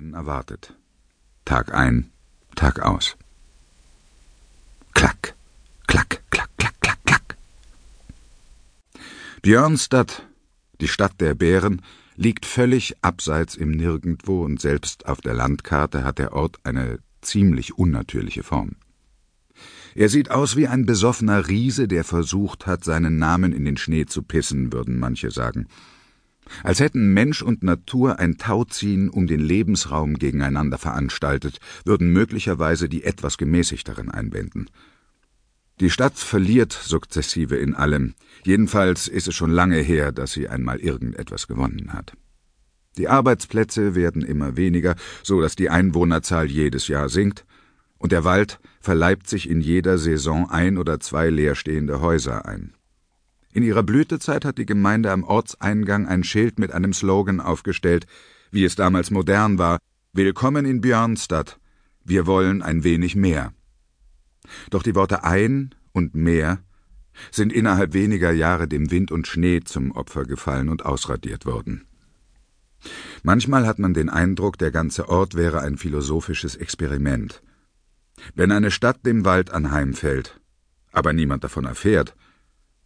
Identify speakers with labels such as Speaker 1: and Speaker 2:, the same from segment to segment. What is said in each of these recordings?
Speaker 1: einen erwartet. Tag ein, Tag aus. Klack, klack, klack, klack, klack, klack. Björnstadt, die Stadt der Bären, liegt völlig abseits im Nirgendwo und selbst auf der Landkarte hat der Ort eine ziemlich unnatürliche Form. Er sieht aus wie ein besoffener Riese, der versucht hat, seinen Namen in den Schnee zu pissen, würden manche sagen. Als hätten Mensch und Natur ein Tauziehen um den Lebensraum gegeneinander veranstaltet, würden möglicherweise die etwas gemäßigteren einwenden. Die Stadt verliert sukzessive in allem. Jedenfalls ist es schon lange her, dass sie einmal irgendetwas gewonnen hat. Die Arbeitsplätze werden immer weniger, so dass die Einwohnerzahl jedes Jahr sinkt, und der Wald verleibt sich in jeder Saison ein oder zwei leerstehende Häuser ein. In ihrer Blütezeit hat die Gemeinde am Ortseingang ein Schild mit einem Slogan aufgestellt, wie es damals modern war: Willkommen in Björnstadt. Wir wollen ein wenig mehr. Doch die Worte ein und mehr sind innerhalb weniger Jahre dem Wind und Schnee zum Opfer gefallen und ausradiert worden. Manchmal hat man den Eindruck, der ganze Ort wäre ein philosophisches Experiment. Wenn eine Stadt dem Wald anheimfällt, aber niemand davon erfährt,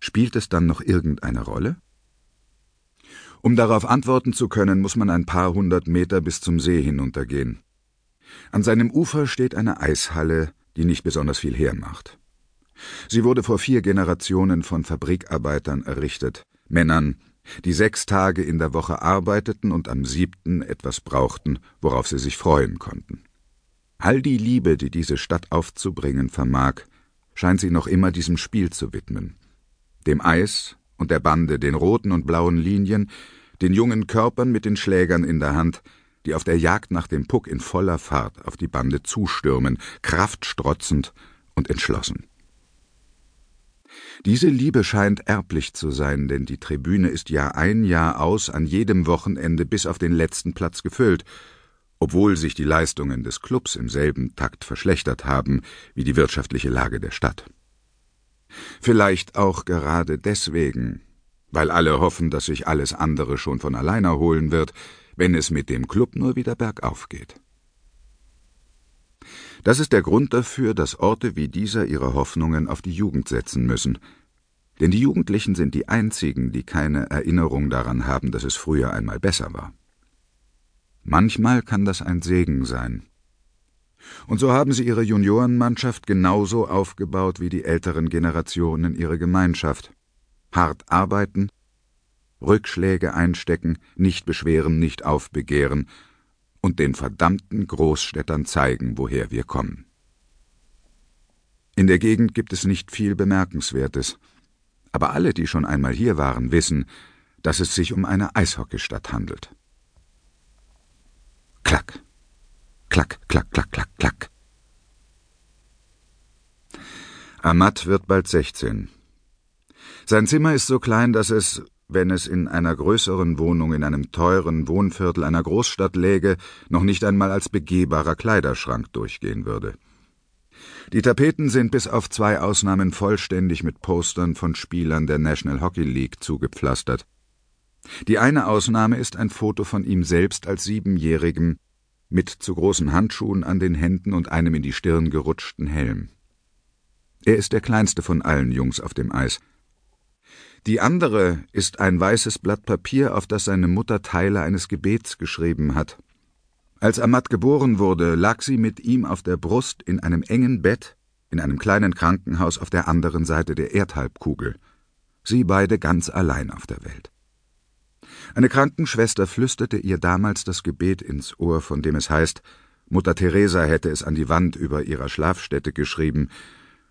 Speaker 1: spielt es dann noch irgendeine Rolle? Um darauf antworten zu können, muss man ein paar hundert Meter bis zum See hinuntergehen. An seinem Ufer steht eine Eishalle, die nicht besonders viel hermacht. Sie wurde vor vier Generationen von Fabrikarbeitern errichtet, Männern, die sechs Tage in der Woche arbeiteten und am siebten etwas brauchten, worauf sie sich freuen konnten. All die Liebe, die diese Stadt aufzubringen vermag, scheint sie noch immer diesem Spiel zu widmen. Dem Eis und der Bande, den roten und blauen Linien, den jungen Körpern mit den Schlägern in der Hand, die auf der Jagd nach dem Puck in voller Fahrt auf die Bande zustürmen, kraftstrotzend und entschlossen. Diese Liebe scheint erblich zu sein, denn die Tribüne ist Jahr ein, Jahr aus an jedem Wochenende bis auf den letzten Platz gefüllt, obwohl sich die Leistungen des Klubs im selben Takt verschlechtert haben wie die wirtschaftliche Lage der Stadt. Vielleicht auch gerade deswegen, weil alle hoffen, dass sich alles andere schon von allein erholen wird, wenn es mit dem Klub nur wieder bergauf geht. Das ist der Grund dafür, dass Orte wie dieser ihre Hoffnungen auf die Jugend setzen müssen. Denn die Jugendlichen sind die einzigen, die keine Erinnerung daran haben, dass es früher einmal besser war. Manchmal kann das ein Segen sein. Und so haben sie ihre Juniorenmannschaft genauso aufgebaut wie die älteren Generationen ihre Gemeinschaft. Hart arbeiten, Rückschläge einstecken, nicht beschweren, nicht aufbegehren, und den verdammten Großstädtern zeigen, woher wir kommen. In der Gegend gibt es nicht viel Bemerkenswertes, aber alle, die schon einmal hier waren, wissen, dass es sich um eine Eishockeystadt handelt. Klack, klack, klack, klack, klack, klack. Amat wird bald 16. Sein Zimmer ist so klein, dass es, wenn es in einer größeren Wohnung in einem teuren Wohnviertel einer Großstadt läge, noch nicht einmal als begehbarer Kleiderschrank durchgehen würde. Die Tapeten sind bis auf zwei Ausnahmen vollständig mit Postern von Spielern der National Hockey League zugepflastert. Die eine Ausnahme ist ein Foto von ihm selbst als Siebenjährigem mit zu großen Handschuhen an den Händen und einem in die Stirn gerutschten Helm. Er ist der kleinste von allen Jungs auf dem Eis. Die andere ist ein weißes Blatt Papier, auf das seine Mutter Teile eines Gebets geschrieben hat. Als Amat geboren wurde, lag sie mit ihm auf der Brust in einem engen Bett in einem kleinen Krankenhaus auf der anderen Seite der Erdhalbkugel. Sie beide ganz allein auf der Welt. Eine Krankenschwester flüsterte ihr damals das Gebet ins Ohr, von dem es heißt, Mutter Teresa hätte es an die Wand über ihrer Schlafstätte geschrieben,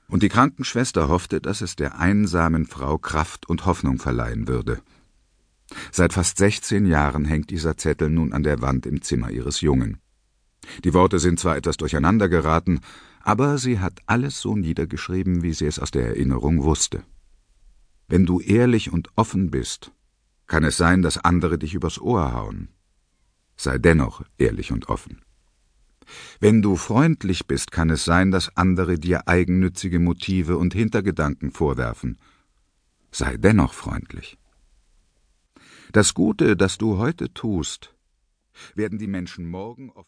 Speaker 1: und die Krankenschwester hoffte, dass es der einsamen Frau Kraft und Hoffnung verleihen würde. Seit fast sechzehn Jahren hängt dieser Zettel nun an der Wand im Zimmer ihres Jungen. Die Worte sind zwar etwas durcheinander geraten, aber sie hat alles so niedergeschrieben, wie sie es aus der Erinnerung wusste. Wenn du ehrlich und offen bist, kann es sein, dass andere dich übers Ohr hauen. Sei dennoch ehrlich und offen. Wenn du freundlich bist, kann es sein, dass andere dir eigennützige Motive und Hintergedanken vorwerfen. Sei dennoch freundlich. Das Gute, das du heute tust, werden die Menschen morgen oft